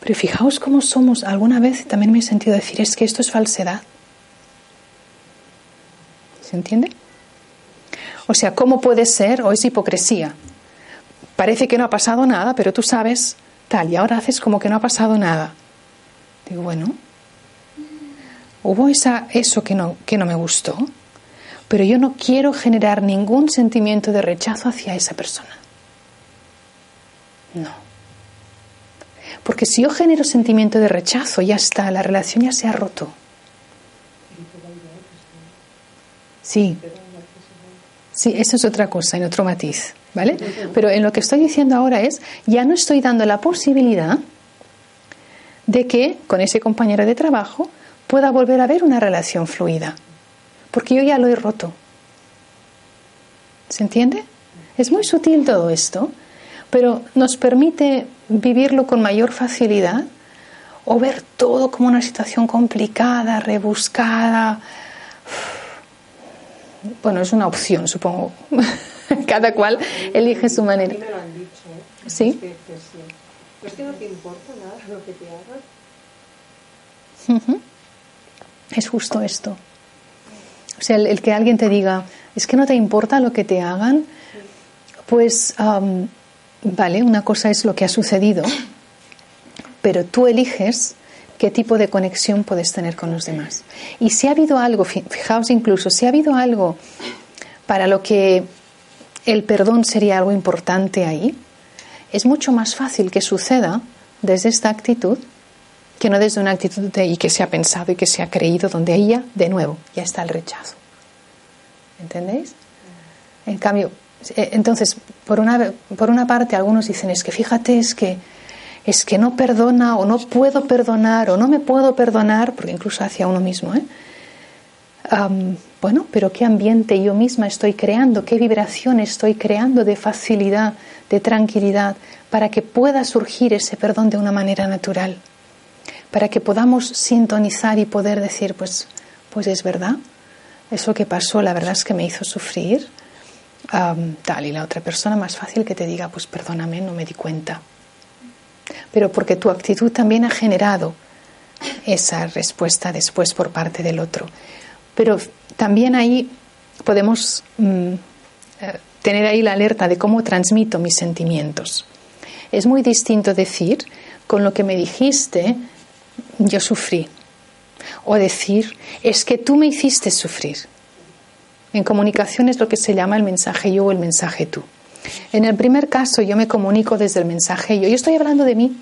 Pero fijaos cómo somos, alguna vez también me he sentido decir, es que esto es falsedad. ¿Se entiende? O sea, ¿cómo puede ser o es hipocresía? Parece que no ha pasado nada, pero tú sabes tal, y ahora haces como que no ha pasado nada. Digo, bueno, hubo esa, eso que no, que no me gustó, pero yo no quiero generar ningún sentimiento de rechazo hacia esa persona. No. Porque si yo genero sentimiento de rechazo, ya está, la relación ya se ha roto. Sí. Sí, eso es otra cosa, en otro matiz, ¿vale? Pero en lo que estoy diciendo ahora es, ya no estoy dando la posibilidad de que con ese compañero de trabajo pueda volver a haber una relación fluida, porque yo ya lo he roto. ¿Se entiende? Es muy sutil todo esto, pero nos permite vivirlo con mayor facilidad o ver todo como una situación complicada, rebuscada. Bueno, es una opción, supongo. Cada cual elige su manera. Me lo han dicho, ¿eh? ¿Sí? Que sí. Pues que no te importa nada lo que te hagan. Es justo esto. O sea, el, el que alguien te diga, es que no te importa lo que te hagan, pues am, vale, una cosa es lo que ha sucedido, pero tú eliges qué tipo de conexión puedes tener con los demás. Y si ha habido algo, fi- fijaos incluso, si ha habido algo para lo que el perdón sería algo importante ahí, es mucho más fácil que suceda desde esta actitud que no desde una actitud de y que se ha pensado y que se ha creído, donde ahí ya, de nuevo, ya está el rechazo. ¿Entendéis? En cambio, eh, entonces, por una, por una parte, algunos dicen, es que fíjate, es que, es que no perdona o no puedo perdonar o no me puedo perdonar, porque incluso hacia uno mismo, ¿eh? Bueno, pero qué ambiente yo misma estoy creando, qué vibración estoy creando de facilidad, de tranquilidad, para que pueda surgir ese perdón de una manera natural, para que podamos sintonizar y poder decir, pues, pues es verdad, eso que pasó, la verdad es que me hizo sufrir, tal, y la otra persona más fácil que te diga, pues perdóname, no me di cuenta. Pero porque tu actitud también ha generado esa respuesta después por parte del otro. Pero también ahí podemos mm, eh, tener ahí la alerta de cómo transmito mis sentimientos. Es muy distinto decir, con lo que me dijiste, yo sufrí. O decir, es que tú me hiciste sufrir. En comunicación es lo que se llama el mensaje yo o el mensaje tú. En el primer caso yo me comunico desde el mensaje yo. Yo estoy hablando de mí.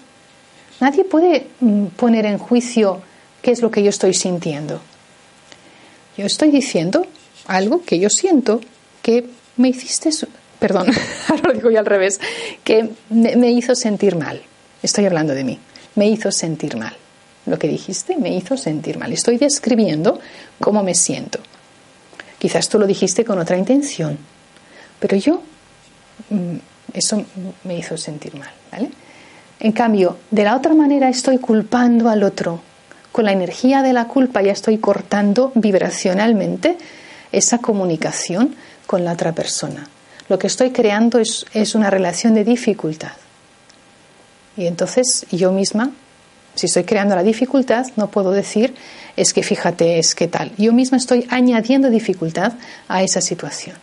Nadie puede mm, poner en juicio qué es lo que yo estoy sintiendo. Yo estoy diciendo algo que yo siento que me hiciste, perdón, lo digo yo al revés, que me, me hizo sentir mal. Estoy hablando de mí. Me hizo sentir mal. Lo que dijiste me hizo sentir mal. Estoy describiendo cómo me siento. Quizás tú lo dijiste con otra intención, pero yo eso me hizo sentir mal. En cambio, de la otra manera estoy culpando al otro. Con la energía de la culpa ya estoy cortando vibracionalmente esa comunicación con la otra persona. Lo que estoy creando es una relación de dificultad. Y entonces yo misma, si estoy creando la dificultad, no puedo decir, es que fíjate, es que tal. Yo misma estoy añadiendo dificultad a esa situación.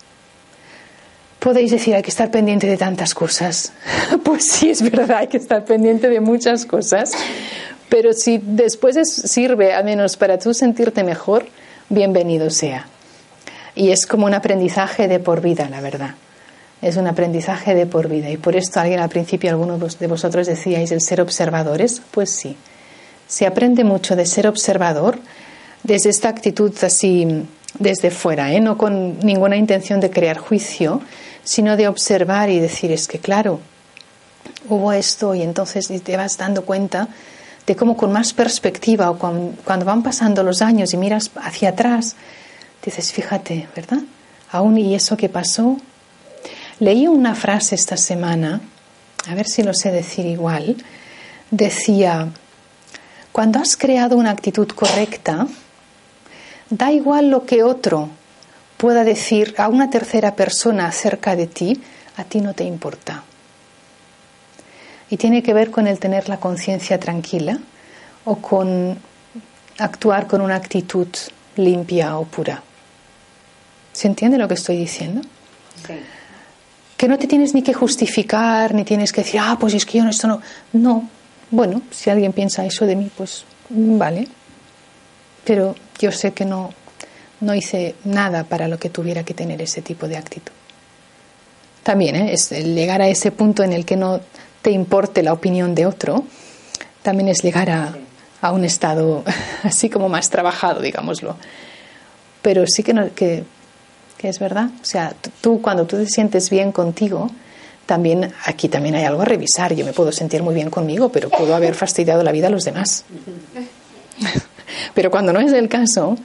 Podéis decir, hay que estar pendiente de tantas cosas. Pues sí, es verdad, hay que estar pendiente de muchas cosas. Pero si después es- sirve al menos para tú sentirte mejor, bienvenido sea. Y es como un aprendizaje de por vida, la verdad. Es un aprendizaje de por vida. Y por esto alguien al principio, algunos de vos- de vosotros decíais el ser observadores. Pues sí, se aprende mucho de ser observador desde esta actitud así, desde fuera, ¿eh? no con ninguna intención de crear juicio, sino de observar y decir, es que claro, hubo esto y entonces te vas dando cuenta de cómo con más perspectiva o cuando van pasando los años y miras hacia atrás, dices, fíjate, ¿verdad? Aún y eso que pasó. Leí una frase esta semana, a ver si lo sé decir igual, decía, cuando has creado una actitud correcta, da igual lo que otro pueda decir a una tercera persona acerca de ti, a ti no te importa. Y tiene que ver con el tener la conciencia tranquila o con actuar con una actitud limpia o pura. ¿Se entiende lo que estoy diciendo? Que no te tienes ni que justificar, ni tienes que decir, ah, pues es que yo no, esto no. No. Bueno, si alguien piensa eso de mí, pues vale. Pero yo sé que no, no hice nada para lo que tuviera que tener ese tipo de actitud. También ¿eh? es llegar a ese punto en el que no te importe la opinión de otro, también es llegar a, a un estado así como más trabajado, digámoslo. Pero sí que, no, que, que es verdad. O sea, tú cuando tú te sientes bien contigo, también aquí también hay algo a revisar. Yo me puedo sentir muy bien conmigo, pero puedo haber fastidiado la vida a los demás. pero cuando no es el caso,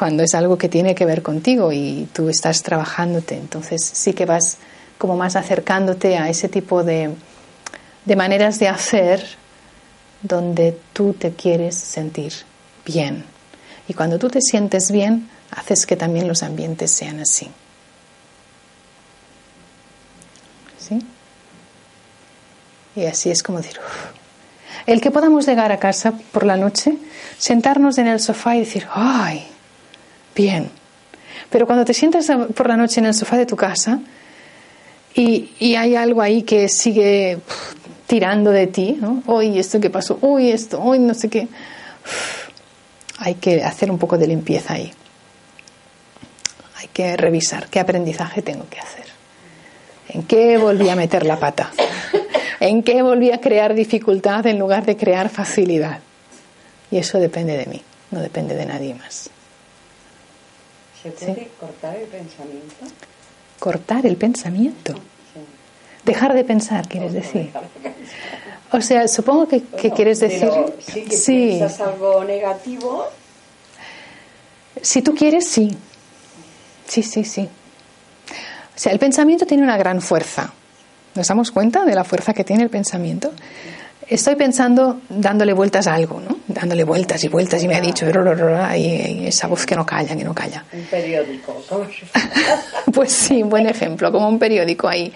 cuando es algo que tiene que ver contigo y tú estás trabajándote, entonces sí que vas como más acercándote a ese tipo de, de maneras de hacer donde tú te quieres sentir bien. Y cuando tú te sientes bien, haces que también los ambientes sean así. ¿Sí? Y así es como decir, el que podamos llegar a casa por la noche, sentarnos en el sofá y decir, ay, bien. Pero cuando te sientas por la noche en el sofá de tu casa y, y hay algo ahí que sigue tirando de ti, ¿no? Hoy esto que pasó, hoy esto, hoy no sé qué. Hay que hacer un poco de limpieza ahí. Hay que revisar qué aprendizaje tengo que hacer. ¿En qué volví a meter la pata? ¿En qué volví a crear dificultad en lugar de crear facilidad? Y eso depende de mí, no depende de nadie más. ¿Se puede cortar el pensamiento? Cortar el pensamiento. Dejar de pensar, quieres decir. O sea, supongo que, quieres decir. sí, que piensas algo negativo. Si tú quieres, sí. Sí, sí, sí. O sea, el pensamiento tiene una gran fuerza. ¿Nos damos cuenta de la fuerza que tiene el pensamiento? Estoy pensando dándole vueltas a algo, ¿no? Dándole vueltas y vueltas y me ha dicho y esa voz que no calla, que no calla. Un periódico. pues sí, buen ejemplo, como un periódico ahí,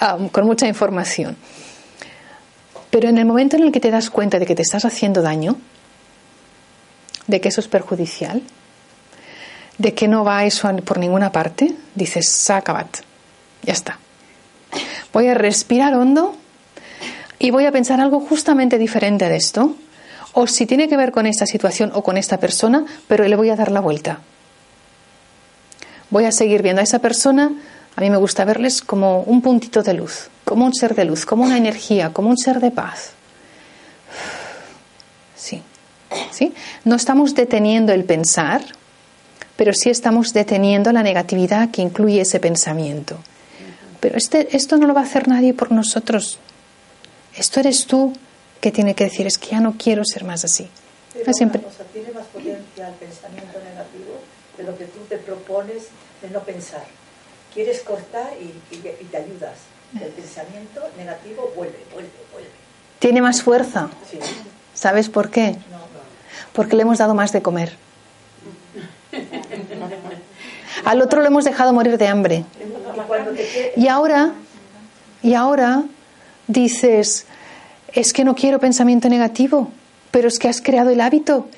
um, con mucha información. Pero en el momento en el que te das cuenta de que te estás haciendo daño, de que eso es perjudicial, de que no va eso por ninguna parte, dices, sacabat, ya está. Voy a respirar hondo y voy a pensar algo justamente diferente de esto, o si tiene que ver con esta situación o con esta persona, pero le voy a dar la vuelta. Voy a seguir viendo a esa persona, a mí me gusta verles como un puntito de luz, como un ser de luz, como una energía, como un ser de paz. Sí, sí. No estamos deteniendo el pensar, pero sí estamos deteniendo la negatividad que incluye ese pensamiento. Pero este, esto no lo va a hacer nadie por nosotros. Esto eres tú que tiene que decir, es que ya no quiero ser más así. Pero siempre... cosa, tiene más potencia el pensamiento negativo de lo que tú te propones de no pensar. Quieres cortar y, te ayudas. El pensamiento negativo vuelve, vuelve, vuelve. Tiene más fuerza. Sí. ¿Sabes por qué? Porque le hemos dado más de comer. Al otro lo hemos dejado morir de hambre. Y ahora, y ahora dices, es que no quiero pensamiento negativo, pero es que has creado el hábito.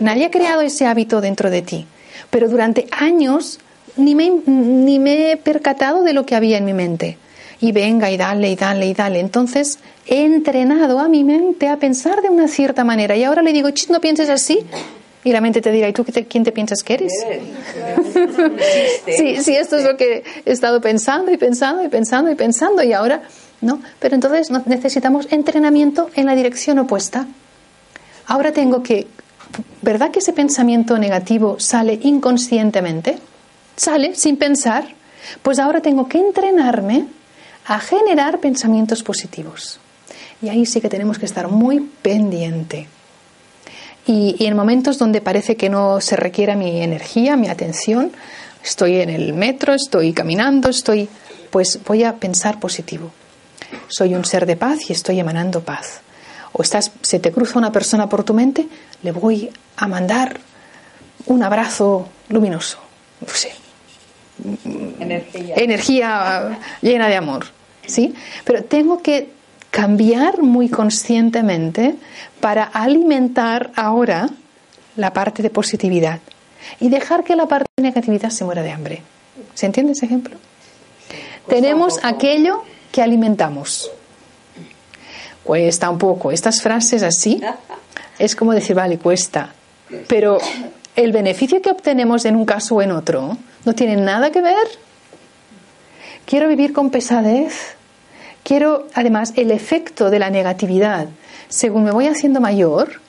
Nadie ha creado ese hábito dentro de ti. Pero durante años ni me, ni me he percatado de lo que había en mi mente. Y venga y dale y dale y dale. Entonces he entrenado a mi mente a pensar de una cierta manera. Y ahora le digo, chis, no pienses así. Y la mente te dirá, ¿y tú quién te piensas que eres? sí, sí, esto es lo que he estado pensando y pensando y pensando y pensando. Y ahora ¿no? Pero entonces necesitamos entrenamiento en la dirección opuesta. Ahora tengo que ¿verdad que ese pensamiento negativo sale inconscientemente? Sale sin pensar. Pues ahora tengo que entrenarme a generar pensamientos positivos. Y ahí sí que tenemos que estar muy pendiente. Y, y, en momentos donde parece que no se requiera mi energía, mi atención, estoy en el metro, estoy caminando, estoy, pues voy a pensar positivo. Soy un ser de paz y estoy emanando paz. O estás, se te cruza una persona por tu mente, le voy a mandar un abrazo luminoso. No sé, Energía. energía llena de amor, ¿sí? Pero tengo que cambiar muy conscientemente para alimentar ahora la parte de positividad y dejar que la parte de negatividad se muera de hambre. ¿Se entiende ese ejemplo? Tenemos aquello que alimentamos. Cuesta un poco. Estas frases así es como decir, vale, cuesta. Pero el beneficio que obtenemos en un caso o en otro no tiene nada que ver. Quiero vivir con pesadez. Quiero, además, el efecto de la negatividad. Según me voy haciendo mayor,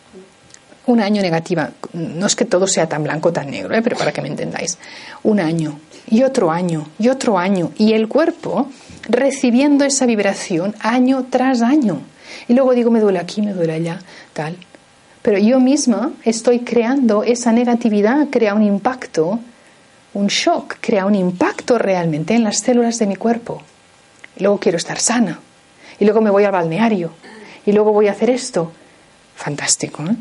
un año negativa, no es que todo sea tan blanco, tan negro, ¿eh? pero para que me entendáis, un año y otro año y otro año, y el cuerpo recibiendo esa vibración año tras año. Y luego digo, me duele aquí, me duele allá, tal. Pero yo misma estoy creando esa negatividad, crea un impacto, un shock, crea un impacto realmente en las células de mi cuerpo. Y luego quiero estar sana. Y luego me voy al balneario. Y luego voy a hacer esto. Fantástico, ¿eh?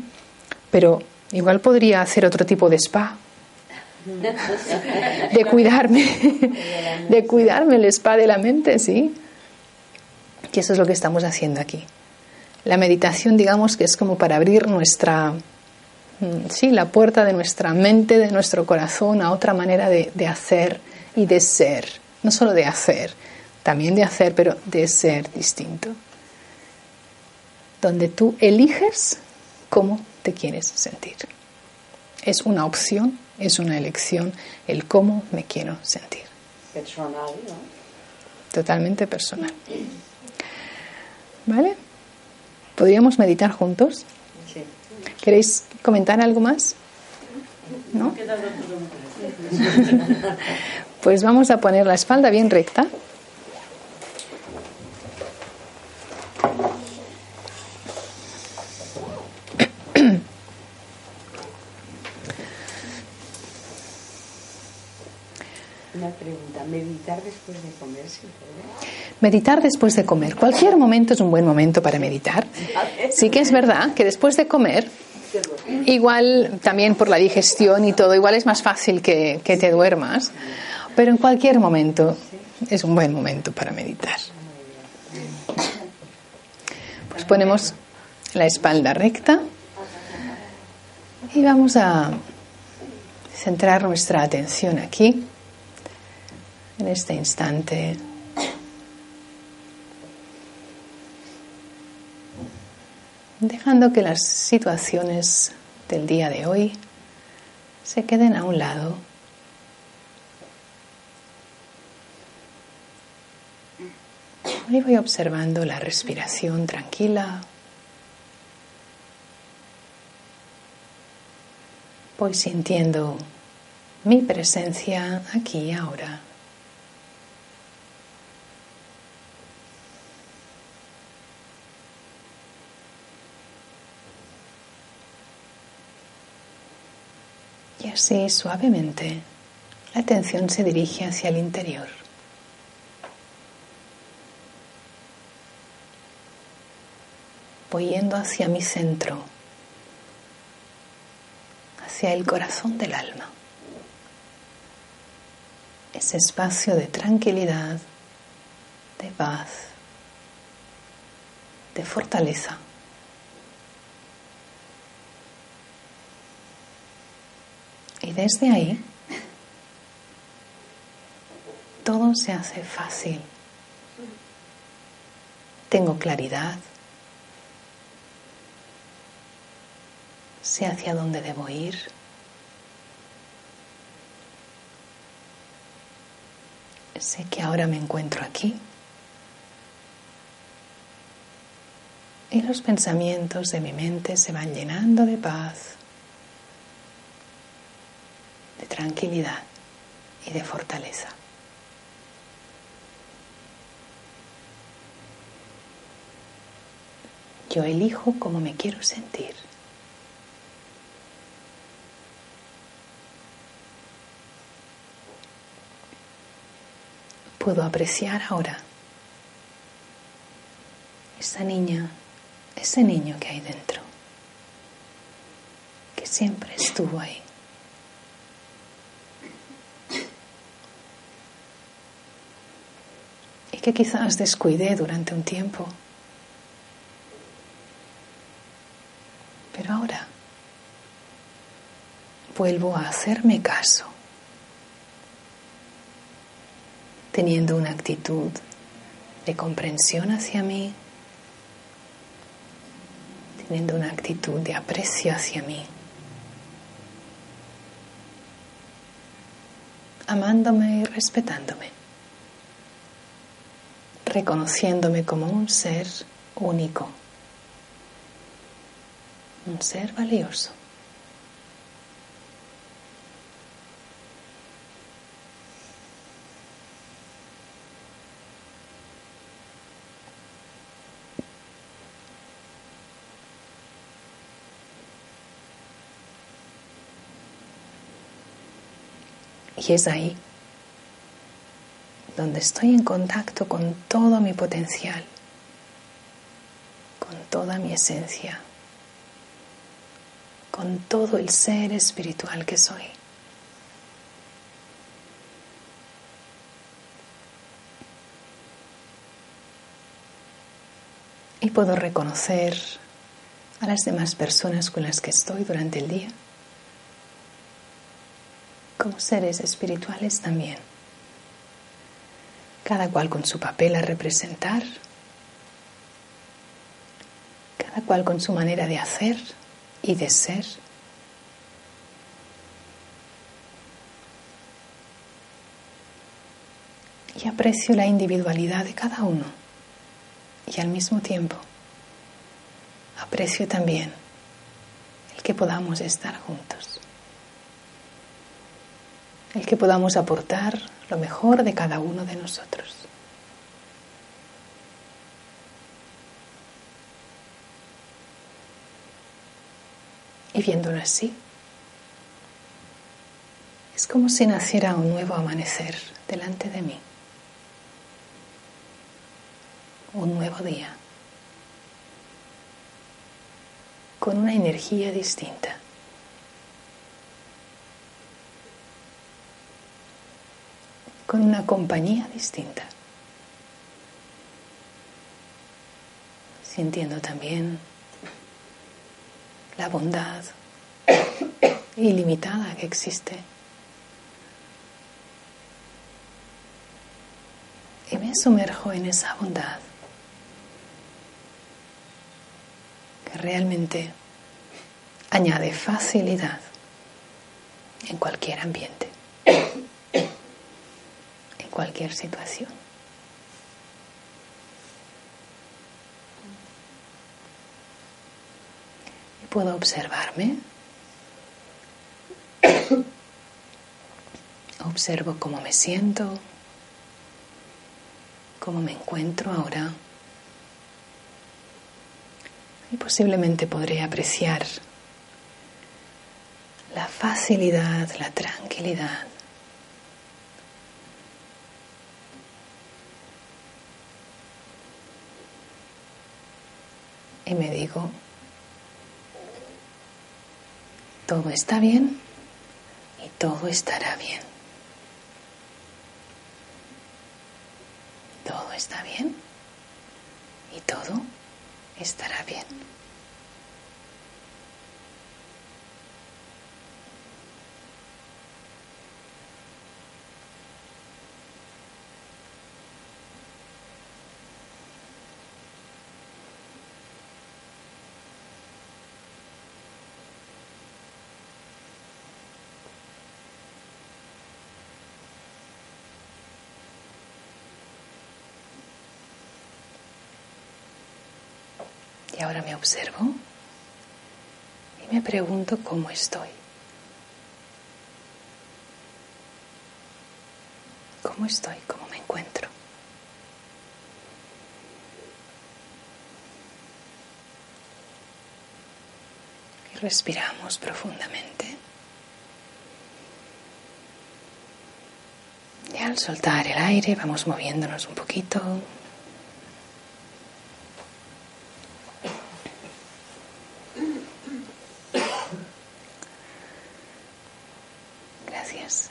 Pero igual podría hacer otro tipo de spa. De cuidarme. De cuidarme el spa de la mente, ¿sí? Y eso es lo que estamos haciendo aquí. La meditación, digamos que es como para abrir nuestra, sí, la puerta de nuestra mente, de nuestro corazón a otra manera de, de hacer y de ser. No solo de hacer, también de hacer, pero de ser distinto. Donde tú eliges cómo te quieres sentir. Es una opción, es una elección, el cómo me quiero sentir. Personal, ¿no? Totalmente personal. ¿Vale? ¿Podríamos meditar juntos? Sí. ¿Queréis comentar algo más? ¿No? Pues vamos a poner la espalda bien recta. Una pregunta, meditar después de comer, ¿sí? Meditar después de comer. Cualquier momento es un buen momento para meditar. Sí que es verdad que después de comer, igual también por la digestión y todo, igual es más fácil que, que te duermas, pero en cualquier momento es un buen momento para meditar. Pues ponemos la espalda recta y vamos a centrar nuestra atención aquí, en este instante. dejando que las situaciones del día de hoy se queden a un lado. Y voy observando la respiración tranquila. Voy sintiendo mi presencia aquí y ahora. Y así suavemente la atención se dirige hacia el interior. Voy yendo hacia mi centro, hacia el corazón del alma. Ese espacio de tranquilidad, de paz, de fortaleza. Desde ahí todo se hace fácil. Tengo claridad. Sé hacia dónde debo ir. Sé que ahora me encuentro aquí. Y los pensamientos de mi mente se van llenando de paz de tranquilidad y de fortaleza. Yo elijo cómo me quiero sentir. Puedo apreciar ahora esa niña, ese niño que hay dentro, que siempre estuvo ahí. Y que quizás descuidé durante un tiempo. Pero ahora vuelvo a hacerme caso, teniendo una actitud de comprensión hacia mí, teniendo una actitud de aprecio hacia mí, amándome y respetándome, reconociéndome como un ser único, un ser valioso. Y es ahí donde estoy en contacto con todo mi potencial, con toda mi esencia, con todo el ser espiritual que soy. Y puedo reconocer a las demás personas con las que estoy durante el día como seres espirituales también, cada cual con su papel a representar, cada cual con su manera de hacer y de ser. Y aprecio la individualidad de cada uno. Y al mismo tiempo aprecio también el que podamos estar juntos el que podamos aportar lo mejor de cada uno de nosotros. Y viéndolo así, es como si naciera un nuevo amanecer delante de mí, un nuevo día, con una energía distinta. Con una compañía distinta. Sintiendo también la bondad ilimitada que existe. Y me sumerjo en esa bondad que realmente añade facilidad en cualquier ambiente cualquier situación. Y puedo observarme. Observo cómo me siento, cómo me encuentro ahora. Y posiblemente podré apreciar la facilidad, la tranquilidad y me digo, todo está bien y todo estará bien. Todo está bien y todo estará bien. Ahora me observo y me pregunto cómo estoy. ¿Cómo estoy? ¿Cómo me encuentro? Y respiramos profundamente. Y al soltar el aire vamos moviéndonos un poquito. Gracias.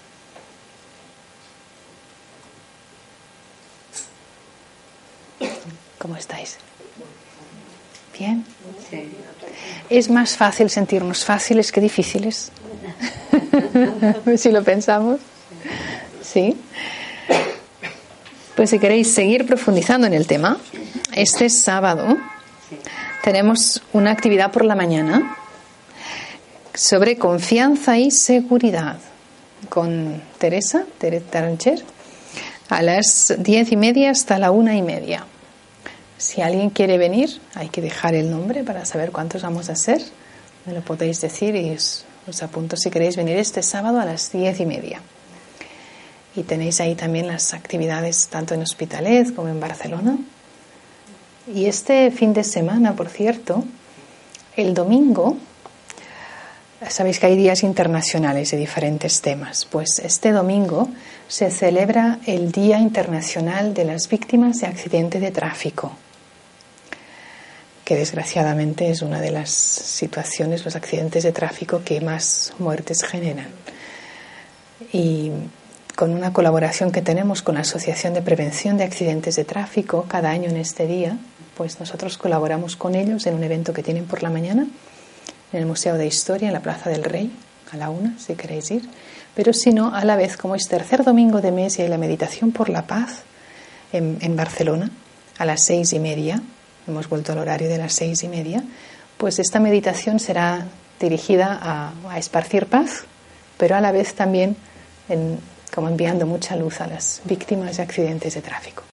¿Cómo estáis? ¿Bien? ¿Es más fácil sentirnos fáciles que difíciles? si lo pensamos. ¿Sí? Pues si queréis seguir profundizando en el tema, este sábado tenemos una actividad por la mañana sobre confianza y seguridad con Teresa, Teresa Tarancher, a las diez y media hasta la una y media. Si alguien quiere venir, hay que dejar el nombre para saber cuántos vamos a ser. Me lo podéis decir y os, os apunto si queréis venir este sábado a las diez y media. Y tenéis ahí también las actividades tanto en Hospitalet como en Barcelona. Y este fin de semana, por cierto, el domingo, sabéis que hay días internacionales de diferentes temas. Pues este domingo se celebra el Día Internacional de las Víctimas de Accidente de Tráfico, que desgraciadamente es una de las situaciones, los accidentes de tráfico que más muertes generan. Y con una colaboración que tenemos con la Asociación de Prevención de Accidentes de Tráfico cada año en este día, pues nosotros colaboramos con ellos en un evento que tienen por la mañana en el Museo de Historia en la Plaza del Rey, a la una, si queréis ir. Pero si no, a la vez, como es tercer domingo de mes y hay la meditación por la paz en, en Barcelona, a las seis y media, hemos vuelto al horario de las seis y media, pues esta meditación será dirigida a, esparcir paz, pero a la vez también como enviando mucha luz a las víctimas de accidentes de tráfico.